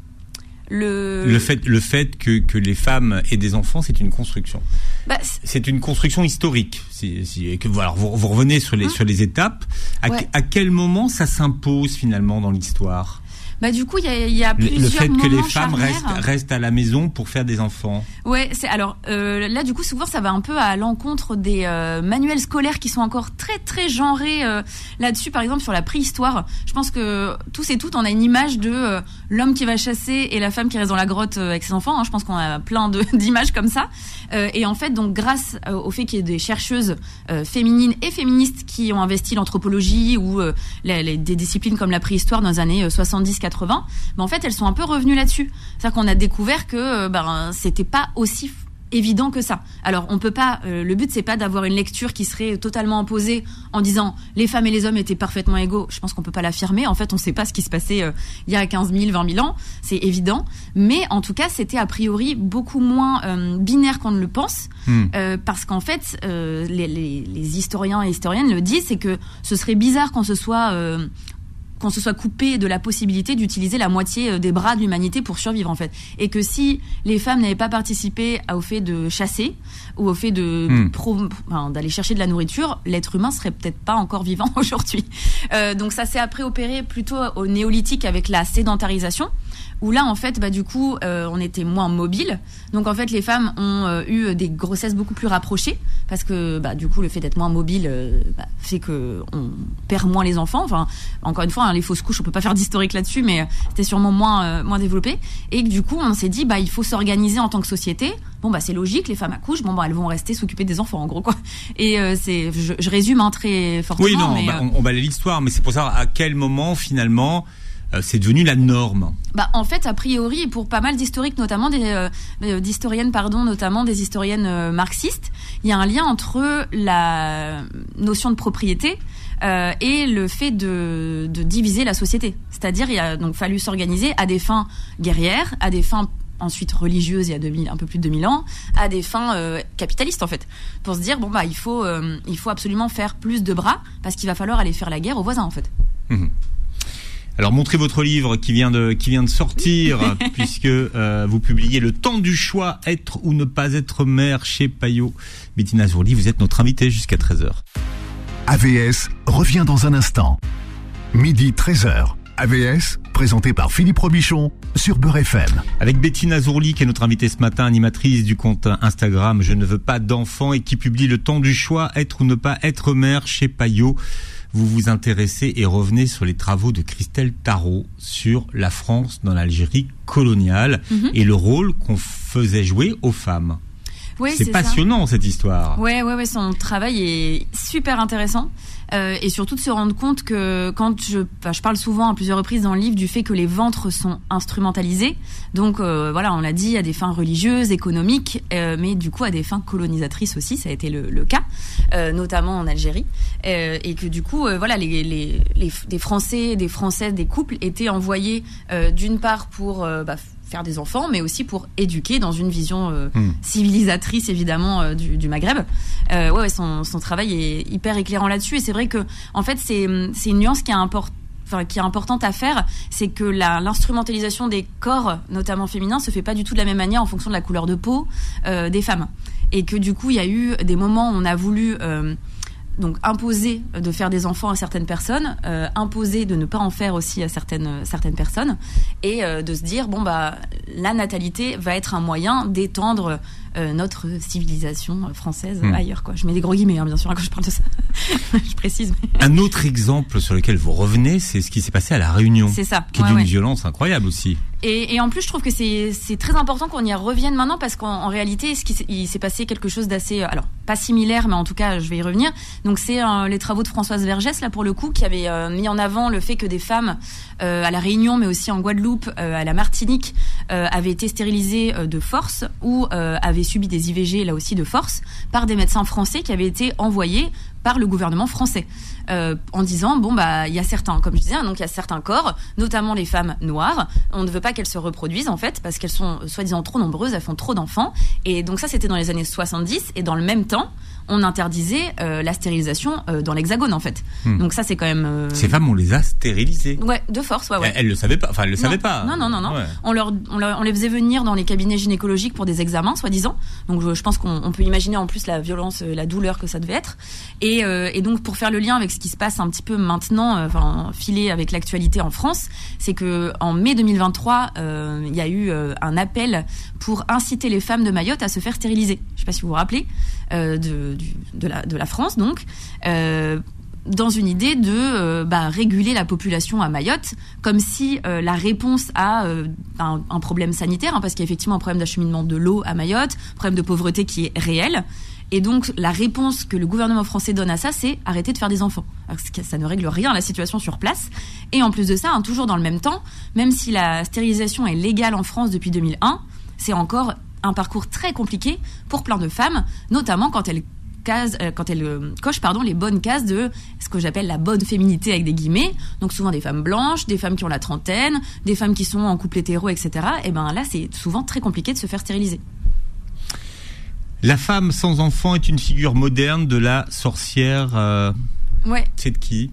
Le... le... fait le fait que, que les femmes aient des enfants c'est une construction bah, c'est une construction historique si, si, que voilà vous, vous revenez sur les hum. sur les étapes à, à quel moment ça s'impose finalement dans l'histoire? Bah du coup, il y a, y a plusieurs Le fait que les femmes restent, restent, à la maison pour faire des enfants. Ouais, c'est alors euh, là du coup souvent ça va un peu à l'encontre des euh, manuels scolaires qui sont encore très très genrés euh, là-dessus. Par exemple sur la préhistoire, je pense que tous et toutes on a une image de l'homme qui va chasser et la femme qui reste dans la grotte avec ses enfants. Hein. Je pense qu'on a plein d'images comme ça. et en fait donc grâce au fait qu'il y ait des chercheuses féminines et féministes qui ont investi l'anthropologie ou les, des disciplines comme la préhistoire dans les années 70 80, mais en fait elles sont un peu revenues là-dessus. C'est-à-dire qu'on a découvert que euh, ben c'était pas aussi évident que ça. Alors on peut pas. Euh, le but c'est pas d'avoir une lecture qui serait totalement opposée en disant les femmes et les hommes étaient parfaitement égaux. Je pense qu'on peut pas l'affirmer. En fait, on sait pas ce qui se passait euh, il y a 15 000, 20 000 ans. C'est évident. Mais en tout cas, c'était a priori beaucoup moins binaire qu'on ne le pense, hmm. parce qu'en fait, les, les, les, historiens et historiennes le disent, c'est que ce serait bizarre qu'on se soit qu'on se soit coupé de la possibilité d'utiliser la moitié euh, des bras de l'humanité pour survivre en fait. Et que si les femmes n'avaient pas participé au fait de chasser ou au fait de hmm. d'aller chercher de la nourriture, l'être humain serait peut-être pas encore vivant aujourd'hui. Euh, donc ça s'est après opéré plutôt au néolithique avec la sédentarisation où là en fait bah du coup euh, on était moins mobile. Donc en fait les femmes ont euh, eu des grossesses beaucoup plus rapprochées parce que bah du coup le fait d'être moins mobile euh, bah, fait que on perd moins les enfants. Enfin encore une fois hein, les fausses couches on peut pas faire d'historique là-dessus mais c'était sûrement moins moins développé. Et que du coup on s'est dit bah il faut s'organiser en tant que société. Bon bah c'est logique les femmes accouchent. Bon bah elles vont rester s'occuper des enfants en gros quoi. Et c'est je, je, résume hein, très fortement oui non on, on, on l'histoire mais c'est pour savoir à quel moment finalement c'est devenu la norme bah, En fait, a priori, pour pas mal d'historiques, notamment des euh, euh, d'historiennes, pardon, notamment des historiennes marxistes, il y a un lien entre la notion de propriété et le fait de, de diviser la société. C'est-à-dire, il a donc fallu s'organiser à des fins guerrières, à des fins ensuite religieuses il y a 2000, un peu plus de 2000 ans, à des fins capitalistes en fait, pour se dire bon bah il faut il faut absolument faire plus de bras parce qu'il va falloir aller faire la guerre aux voisins en fait. Mmh. Alors montrez votre livre qui vient de qui vient de sortir puisque euh, vous publiez Le temps du choix être ou ne pas être mère chez Payot. Bettina Zourli, vous êtes notre invitée jusqu'à 13h. AVS revient dans un instant. Midi 13h. AVS, présenté par Philippe Robichon sur Beurre FM. Avec Bettina Zourli, qui est notre invitée ce matin, animatrice du compte Instagram Je ne veux pas d'enfants et qui publie Le temps du choix, être ou ne pas être mère chez Payot vous vous intéressez et revenez sur les travaux de Christelle Tarot sur la France dans l'Algérie coloniale mhm. et le rôle qu'on faisait jouer aux femmes. C'est passionnant cette histoire. Ouais, ouais, ouais, son travail est super intéressant. Euh, et surtout de se rendre compte que quand je, je parle souvent à plusieurs reprises dans le livre du fait que les ventres sont instrumentalisés, donc euh, voilà, on l'a dit à des fins religieuses, économiques, euh, mais du coup à des fins colonisatrices aussi, ça a été le, le cas, notamment en Algérie, et que du coup voilà les, les, les, des Français, des Françaises, des couples étaient envoyés d'une part pour bah, faire des enfants, mais aussi pour éduquer dans une vision euh, hmm. civilisatrice évidemment euh, du, du, Maghreb. Euh, ouais, son, son, travail est hyper éclairant là-dessus et c'est vrai que en fait c'est une nuance qui est importante. Enfin, qui est importante à faire, c'est que l'instrumentalisation des corps, notamment féminins, se fait pas du tout de la même manière en fonction de la couleur de peau des femmes, et que du coup il y a eu des moments où on a voulu donc imposer de faire des enfants à certaines personnes, euh, imposer de ne pas en faire aussi à certaines certaines personnes, et euh, de se dire bon bah la natalité va être un moyen d'étendre euh, notre civilisation française hmm. ailleurs. Quoi. Je mets des gros guillemets, hein, bien sûr, quand je parle de ça. je précise. Un autre exemple sur lequel vous revenez, c'est ce qui s'est passé à La Réunion. C'est ça. Qui est d'une violence incroyable aussi. Et, et, en plus, je trouve que c'est très important qu'on y revienne maintenant parce qu'en réalité, ce qui il s'est passé quelque chose d'assez, euh, alors pas similaire, mais en tout cas, je vais y revenir. Donc, c'est euh, les travaux de Françoise Vergès là pour le coup qui avait mis en avant le fait que des femmes à la Réunion, mais aussi en Guadeloupe, à la Martinique, avaient été stérilisées de force ou avaient subi des IVG là aussi de force par des médecins français qui avaient été envoyés par le gouvernement français euh, en disant bon bah il y a certains comme je disais hein, donc il y a certains corps notamment les femmes noires on ne veut pas qu'elles se reproduisent en fait parce qu'elles sont soi-disant trop nombreuses elles font trop d'enfants et donc ça c'était dans les années 70 et dans le même temps on interdisait euh, la stérilisation euh, dans l'hexagone en fait. Hmm. Donc ça c'est quand même. Euh, Ces femmes on les a stérilisées. Ouais, de force, ouais. ouais. Elles, le savaient pas, enfin elles le savaient pas. Non non non non. On, leur, on, les faisait venir dans les cabinets gynécologiques pour des examens soi-disant. Donc je, pense qu'on peut imaginer en plus la violence, la douleur que ça devait être. Et, et donc pour faire le lien avec ce qui se passe un petit peu maintenant, enfin filé avec l'actualité en France, c'est que en mai 2023 il y a eu un appel pour inciter les femmes de Mayotte à se faire stériliser. Je sais pas si vous vous rappelez. Euh, de, la, France, donc. Euh, dans une idée de euh, bah, réguler la population à Mayotte, comme si la réponse à un, problème sanitaire, hein, parce qu'il y a effectivement un problème d'acheminement de l'eau à Mayotte, problème de pauvreté qui est réel, et donc la réponse que le gouvernement français donne à ça, c'est arrêter de faire des enfants. Alors, ça ne règle rien à la situation sur place. Et en plus de ça, hein, toujours dans le même temps, même si la stérilisation est légale en France depuis 2001, c'est encore un parcours très compliqué pour plein de femmes, notamment quand elles case, euh, quand euh, pardon les bonnes cases de ce que j'appelle la bonne féminité avec des guillemets. Donc souvent des femmes blanches, des femmes qui ont la trentaine, des femmes qui sont en couple hétéro, etc. Et ben là c'est souvent très compliqué de se faire stériliser. La femme sans enfant est une figure moderne de la sorcière. Euh, ouais. C'est de qui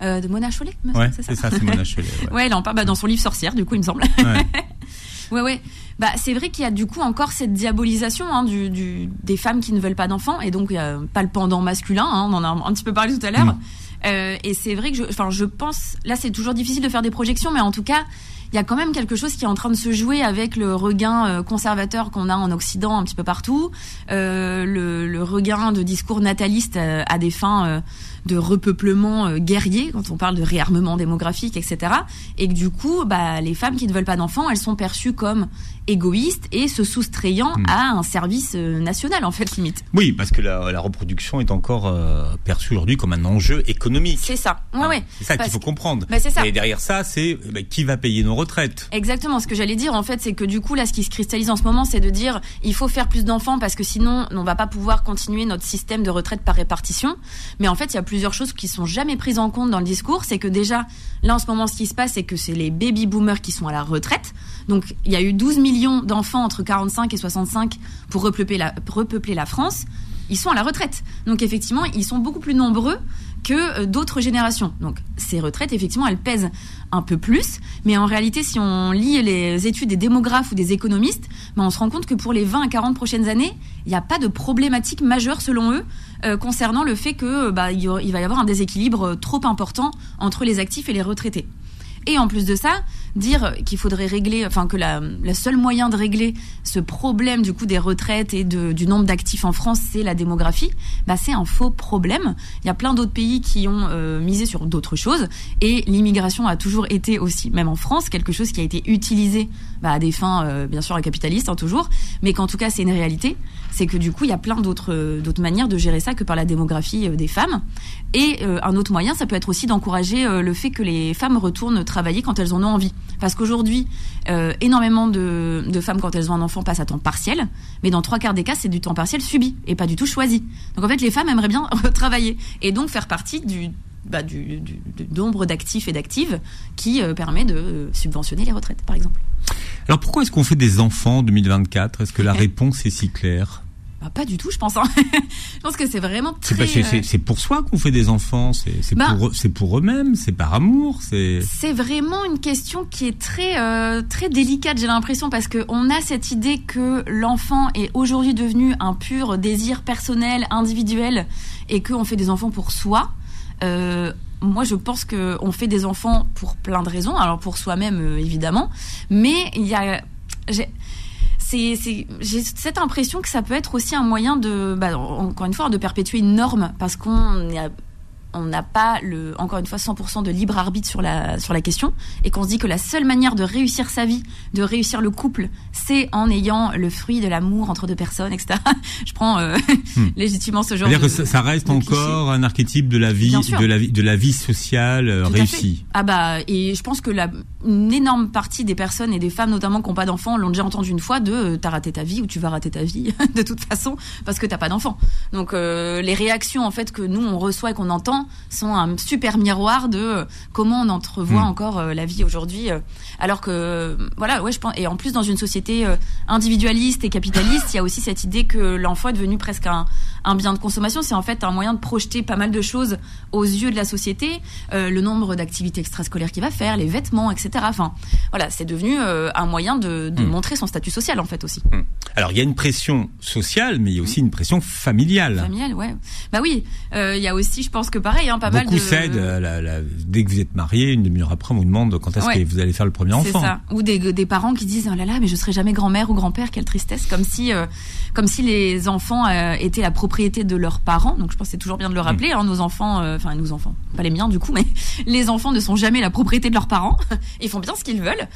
de Mona Chollet. Ouais, c'est ça, c'est Mona Chollet. Ouais. elle en parle bah, dans son livre Sorcière, du coup, il me semble. Ouais. ouais, ouais. Bah, c'est vrai qu'il y a du coup encore cette diabolisation hein, du, du, des femmes qui ne veulent pas d'enfants, et donc il n'y a pas le pendant masculin. Hein, on en a un, petit peu parlé tout à l'heure. Mm. Euh, et c'est vrai que, je, enfin, je pense, là, c'est toujours difficile de faire des projections, mais en tout cas, il y a quand même quelque chose qui est en train de se jouer avec le regain euh, conservateur qu'on a en Occident un petit peu partout, euh, le, le, regain de discours natalistes euh, à des fins de repeuplement guerrier, quand on parle de réarmement démographique, etc. Et que du coup, bah, les femmes qui ne veulent pas d'enfants, elles sont perçues comme égoïstes et se soustrayant hmm. à un service national, en fait, limite. Oui, parce que la, la reproduction est encore euh, perçue aujourd'hui comme un enjeu économique. C'est ça, ouais, hein, ouais. C'est ça qu'il faut comprendre. Bah, ça. Et derrière ça, c'est bah, qui va payer nos Exactement, ce que j'allais dire, en fait, c'est que du coup, là, ce qui se cristallise en ce moment, c'est de dire, il faut faire plus d'enfants parce que sinon, on va pas pouvoir continuer notre système de retraite par répartition. Mais en fait, il y a plusieurs choses qui sont jamais prises en compte dans le discours. C'est que déjà, là en ce moment, ce qui se passe, c'est que c'est les baby boomers qui sont à la retraite. Donc il y a eu 12 millions d'enfants entre 45 et 65 pour repeupler la France. Ils sont à la retraite. Donc effectivement, ils sont beaucoup plus nombreux que euh, d'autres générations. Donc ces retraites, effectivement, elles pèsent un peu plus, mais en réalité, si on lit les études des démographes ou des économistes, ben, on se rend compte que pour les 20 à 40 prochaines années, il n'y a pas de problématique majeure selon eux euh, concernant le fait que bah, il va y avoir un déséquilibre trop important entre les actifs et les retraités. Et en plus de ça, dire qu'il faudrait régler, enfin que la, seule moyen de régler ce problème du coup des retraites et du nombre d'actifs en France, c'est la démographie, bah c'est un faux problème. Il y a plein d'autres pays qui ont euh, misé sur d'autres choses et l'immigration a toujours été aussi, même en France, quelque chose qui a été utilisé bah, à des fins euh, bien sûr capitalistes hein, toujours, mais qu'en tout cas c'est une réalité. C'est que du coup il y a plein d'autres d'autres manières de gérer ça que par la démographie euh, des femmes. Et un autre moyen, ça peut être aussi d'encourager le fait que les femmes retournent travailler quand elles en ont envie. Parce qu'aujourd'hui, euh, énormément de, femmes, quand elles ont un enfant, passent à temps partiel. Mais dans trois quarts des cas, c'est du temps partiel subi et pas du tout choisi. Donc en fait, les femmes aimeraient bien travailler et donc faire partie du, bah, du, nombre d'actifs et d'actives qui euh, permet de euh, subventionner les retraites, par exemple. Alors pourquoi est-ce qu'on fait des enfants en 2024 Est-ce que la réponse est si claire? Bah, pas du tout, je pense. Hein. je pense que c'est vraiment très. C'est pour soi qu'on fait des enfants. C'est bah, pour c'est pour eux-mêmes. C'est par amour. C'est. C'est vraiment une question qui est très euh, très délicate. J'ai l'impression parce que on a cette idée que l'enfant est aujourd'hui devenu un pur désir personnel, individuel, et qu'on fait des enfants pour soi. Euh, moi, je pense qu'on fait des enfants pour plein de raisons. Alors pour soi-même, euh, évidemment, mais il y a j'ai cette impression que ça peut être aussi un moyen de, bah, encore une fois, de perpétuer une norme parce qu'on on n'a pas le, encore une fois, 100% de libre arbitre sur la, sur la question, et qu'on se dit que la seule manière de réussir sa vie, de réussir le couple, c'est en ayant le fruit de l'amour entre deux personnes, etc. Je prends euh, hmm. légitimement ce genre. C'est-à-dire que ça, reste encore un archétype de la vie, de la vie, de la vie sociale euh, réussie. Ah bah, et je pense que la, une énorme partie des personnes et des femmes notamment qui n'ont pas d'enfants l'ont déjà entendu une fois de euh, t'as raté ta vie ou tu vas rater ta vie de toute façon parce que t'as pas d'enfants. Donc les réactions en fait que nous on reçoit et qu'on entend sont un super miroir de euh, comment on entrevoit hmm. encore euh, la vie aujourd'hui. Euh, alors que, voilà, ouais, je pense. Et en plus, dans une société individualiste et capitaliste, il y a aussi cette idée que l'enfant est devenu presque un, un bien de consommation. C'est en fait un moyen de projeter pas mal de choses aux yeux de la société, le nombre d'activités extrascolaires qu'il va faire, les vêtements, etc. Enfin, voilà, c'est devenu un moyen de, de hmm. montrer son statut social en fait aussi. Hmm. Alors il y a une pression sociale, mais il y a aussi une pression familiale. Familiale, ouais. Bah oui, il y a aussi, je pense que pareil, hein, pas Beaucoup mal de... cèdent, euh, dès que vous êtes marié, une demi-heure après, on vous demande quand est-ce que vous allez faire le premier enfant. Ça. Ou des, des, parents qui disent, oh là là, mais je serai jamais grand-mère ou grand-père, quelle tristesse, comme si, euh, comme si les enfants euh, étaient la propriété de leurs parents. Donc je pense que c'est toujours bien de le rappeler, mm. hein, nos enfants, enfin nos enfants, pas les miens du coup, mais les enfants ne sont jamais la propriété de leurs parents. Ils font bien ce qu'ils veulent.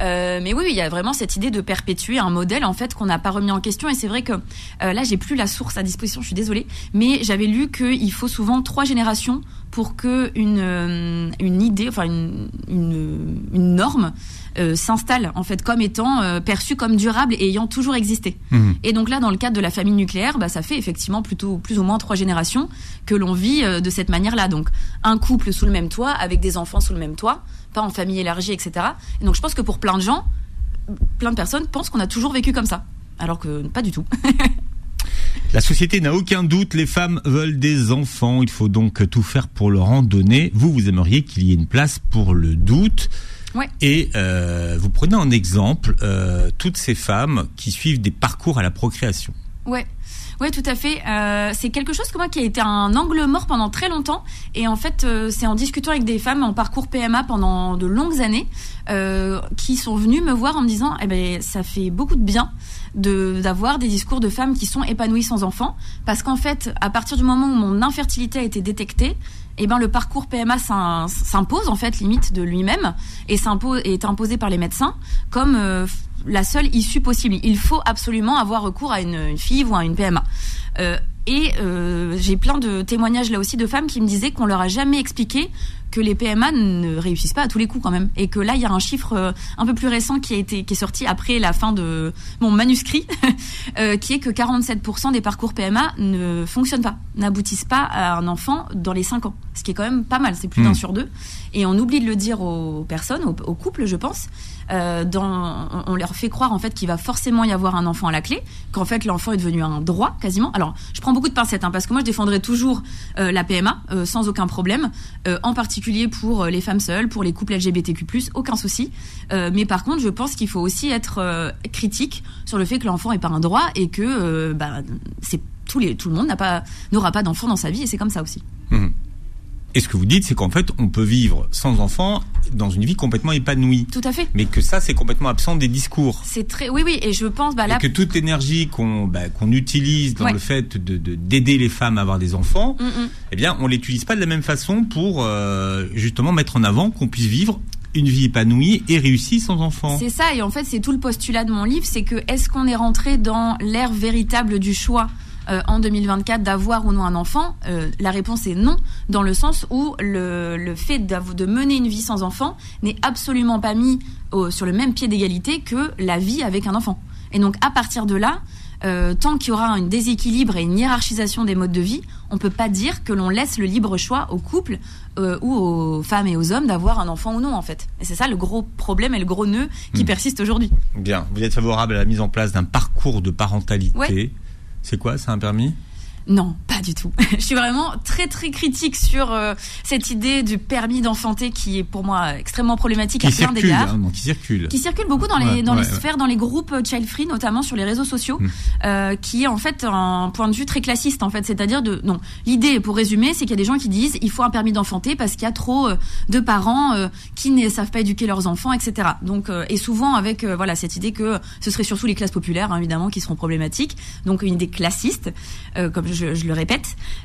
mais oui, il y a vraiment cette idée de perpétuer un modèle en fait qu'on n'a pas remis en question. Et c'est vrai que là, j'ai plus la source à disposition, je suis désolée, mais j'avais lu qu'il faut souvent trois générations pour que une, euh, une idée, enfin une, une, norme euh, s'installe en fait comme étant euh, perçue comme durable et ayant toujours existé. Mhm. Et donc là, dans le cadre de la famille nucléaire, bah, ça fait effectivement plutôt plus ou moins trois générations que l'on vit de cette manière-là. Donc un couple sous le même toit avec des enfants sous le même toit, pas en famille élargie, etc. Et donc je pense que pour plein de gens, plein de personnes pensent qu'on a toujours vécu comme ça, alors que pas du tout. La société n'a aucun doute, les femmes veulent des enfants, il faut donc tout faire pour leur en donner. Vous, vous aimeriez qu'il y ait une place pour le doute. Ouais. Et euh, vous prenez en exemple euh, toutes ces femmes qui suivent des parcours à la procréation. Ouais. Oui, tout à fait. Euh, c'est quelque chose que moi qui a été un angle mort pendant très longtemps. Et en fait, euh, c'est en discutant avec des femmes en parcours PMA pendant de longues années euh, qui sont venues me voir en me disant, eh ben, ça fait beaucoup de bien de d'avoir des discours de femmes qui sont épanouies sans enfants, parce qu'en fait, à partir du moment où mon infertilité a été détectée, eh ben le parcours PMA s'impose en fait limite de lui-même et est imposé par les médecins comme euh, la seule issue possible. Il faut absolument avoir recours à une, une FIV ou à une PMA. Euh, et euh, j'ai plein de témoignages là aussi de femmes qui me disaient qu'on leur a jamais expliqué que les PMA ne réussissent pas à tous les coups quand même et que là il y a un chiffre euh, un peu plus récent qui a été qui est sorti après la fin de mon manuscrit qui est que 47% des parcours PMA ne fonctionnent pas, n'aboutissent pas à un enfant dans les 5 ans, ce qui est quand même pas mal, c'est plus d'un mmh. sur deux et on oublie de le dire aux personnes, aux, aux couples je pense euh, dans, on leur fait croire en fait qu'il va forcément y avoir un enfant à la clé, qu'en fait l'enfant est devenu un droit quasiment. Alors, je prends beaucoup de pincettes hein, parce que moi je défendrai toujours euh, la PMA euh, sans aucun problème, euh, en particulier pour les femmes seules, pour les couples LGBTQ+, aucun souci. mais par contre, je pense qu'il faut aussi être critique sur le fait que l'enfant est pas un droit et que bah, tout le monde n'aura pas d'enfant dans sa vie et c'est comme ça aussi. Mmh. Et ce que vous dites, c'est qu'en fait, on peut vivre sans enfant dans une vie complètement épanouie. Tout à fait. Mais que ça, c'est complètement absent des discours. C'est très, oui, oui, et je pense, bah là. Et que toute l'énergie qu'on bah, qu'on utilise dans le fait de d'aider les femmes à avoir des enfants, mm, mm. eh bien, on l'utilise pas de la même façon pour euh, justement mettre en avant qu'on puisse vivre une vie épanouie et réussie sans enfants. C'est ça, et en fait, c'est tout le postulat de mon livre, c'est que est-ce qu'on est rentré dans l'ère véritable du choix? Euh, en 2024 d'avoir ou non un enfant euh, La réponse est non, dans le sens où le, le fait de mener une vie sans enfant n'est absolument pas mis sur le même pied d'égalité que la vie avec un enfant. Et donc à partir de là, euh, tant qu'il y aura un déséquilibre et une hiérarchisation des modes de vie, on peut pas dire que l'on laisse le libre choix aux couples euh, ou aux femmes et aux hommes d'avoir un enfant ou non en fait. Et c'est ça le gros problème et le gros nœud qui hmm. persiste aujourd'hui. Bien, vous êtes favorable à la mise en place d'un parcours de parentalité. C'est quoi C'est un permis? Non, du tout. je suis vraiment très très critique sur euh, cette idée du permis d'enfanter qui est pour moi extrêmement problématique qui à plein d'égards. Hein, qui circule. Qui circule beaucoup dans les dans les sphères, dans les groupes euh, child free, notamment sur les réseaux sociaux, hmm. euh, qui est en fait un point de vue très classiste en fait. C'est-à-dire de non. L'idée, pour résumer, c'est qu'il y a des gens qui disent il faut un permis d'enfanter parce qu'il y a trop euh, de parents qui ne savent pas éduquer leurs enfants, etc. Donc et souvent avec voilà cette idée que ce serait surtout les classes populaires hein, évidemment qui seront problématiques. Donc une idée classiste, comme je, le répète.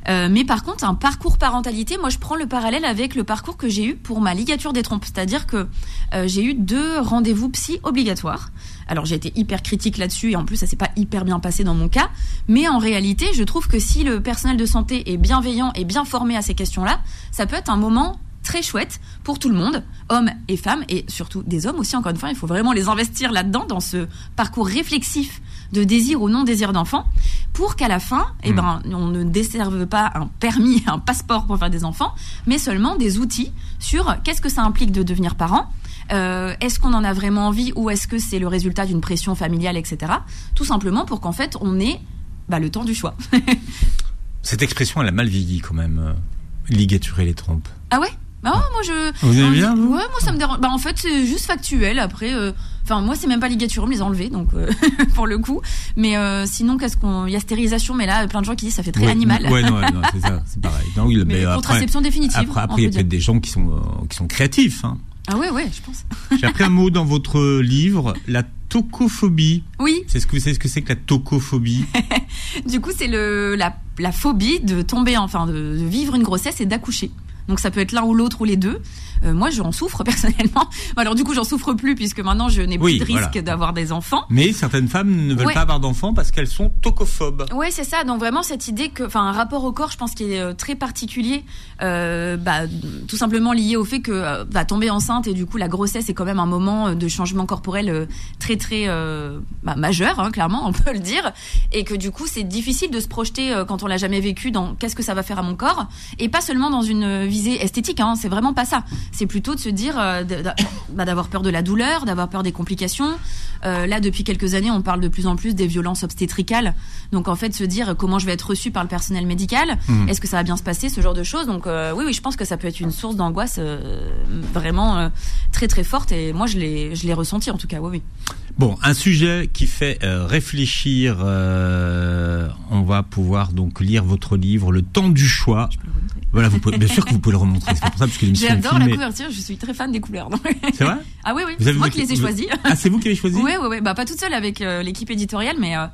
Euh, mais par contre, un parcours parentalité, moi je prends le parallèle avec le parcours que j'ai eu pour ma ligature des trompes. C'est-à-dire que euh, j'ai eu deux rendez-vous psy obligatoires. Alors j'ai été hyper critique là-dessus et en plus ça s'est pas hyper bien passé dans mon cas. Mais en réalité, je trouve que si le personnel de santé est bienveillant et bien formé à ces questions-là, ça peut être un moment très chouette pour tout le monde, hommes et femmes, et surtout des hommes aussi, encore une fois, il faut vraiment les investir là-dedans, dans ce parcours réflexif de désir ou non désir d'enfant, pour qu'à la fin, eh ben, hmm. on ne desserve pas un permis, un passeport pour faire des enfants, mais seulement des outils sur qu'est-ce que ça implique de devenir parent, euh, est-ce qu'on en a vraiment envie ou est-ce que c'est le résultat d'une pression familiale, etc. Tout simplement pour qu'en fait, on ait bah, le temps du choix. Cette expression, elle a mal vieilli quand même, euh, ligaturer les trompes. Ah ouais? Bah moi je. Vous aimez bien Ouais, moi ça me dérange. Bah en fait c'est juste factuel. Après, euh, enfin moi c'est même pas ligature, on me les a enlevés donc euh, pour le coup. Mais euh, sinon qu'est-ce qu'on, il y a stérilisation, mais là plein de gens qui disent ça fait très animal. Ouais non, non c'est ça, c'est pareil. Donc, mais, contraception définitive. Après, après il y a peut-être des gens qui sont qui sont créatifs. Hein. Ah ouais ouais, je pense. J'ai appris un mot dans votre livre, la tocophobie. Oui. C'est ce que vous savez ce que c'est que la tocophobie? Du coup, c'est le la, la phobie de tomber, enfin de vivre une grossesse et d'accoucher. Donc ça peut être l'un ou l'autre ou les deux. Euh, moi, j'en souffre personnellement. Alors du coup, j'en souffre plus puisque maintenant je n'ai plus de risque d'avoir des enfants. Mais certaines femmes ne veulent pas avoir d'enfants parce qu'elles sont tocophobes. Oui, c'est ça. Donc vraiment cette idée que, enfin, un rapport au corps, je pense qu'il est euh, très particulier, euh, bah, tout simplement lié au fait que euh, va tomber enceinte et du coup la grossesse est quand même un moment de changement corporel très très bah, majeur, hein, clairement, on peut le dire, et que du coup c'est difficile de se projeter quand on l'a jamais vécu dans qu'est-ce que ça va faire à mon corps et pas seulement dans une visée esthétique, hein, c'est vraiment pas ça. C'est plutôt de se dire euh, bah, d'avoir peur de la douleur, d'avoir peur des complications. Euh, là, depuis quelques années, on parle de plus en plus des violences obstétricales. Donc, en fait, se dire comment je vais être reçu par le personnel médical, mmh. est-ce que ça va bien se passer, ce genre de choses. Donc, euh, oui, oui, je pense que ça peut être une source d'angoisse euh, vraiment très très forte. Et moi, je l'ai, je l'ai ressenti en tout cas. Oui, oui. Bon, un sujet qui fait réfléchir. on va pouvoir donc lire votre livre, Le Temps du choix. Voilà, vous pouvez, bien sûr que vous pouvez le remontrer. C'est pour ça parce que J'adore la couverture. Je suis très fan des couleurs. C'est vrai? Ah oui, oui. C'est moi qui les ai choisis. Ah, c'est vous qui les choisi Oui, oui, oui. Bah pas toute seule avec euh, l'équipe éditoriale, mais euh,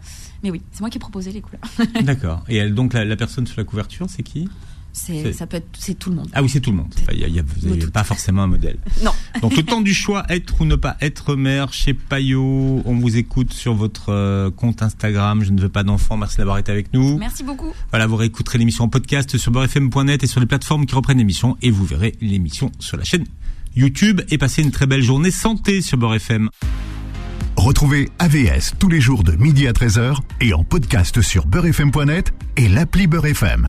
mais oui, c'est moi qui ai proposé les couleurs. D'accord. Et elle, donc la, personne sur la couverture, c'est qui? C'est, ça peut être, c'est tout le monde. Ah oui, c'est tout le monde. Il n'y a, a, pas forcément un modèle. non. Donc le temps du choix, être ou ne pas être mère chez Payot. On vous écoute sur votre euh, compte Instagram. Je ne veux pas d'enfants. Merci d'avoir été avec nous. Merci beaucoup. Voilà, vous réécouterez l'émission en podcast sur beurrefm.net et sur les plateformes qui reprennent l'émission et vous verrez l'émission sur la chaîne YouTube et passez une très belle journée santé sur Beurre FM. Retrouvez AVS tous les jours de midi à 13h et en podcast sur beurrefm.net et l'appli Beurre FM.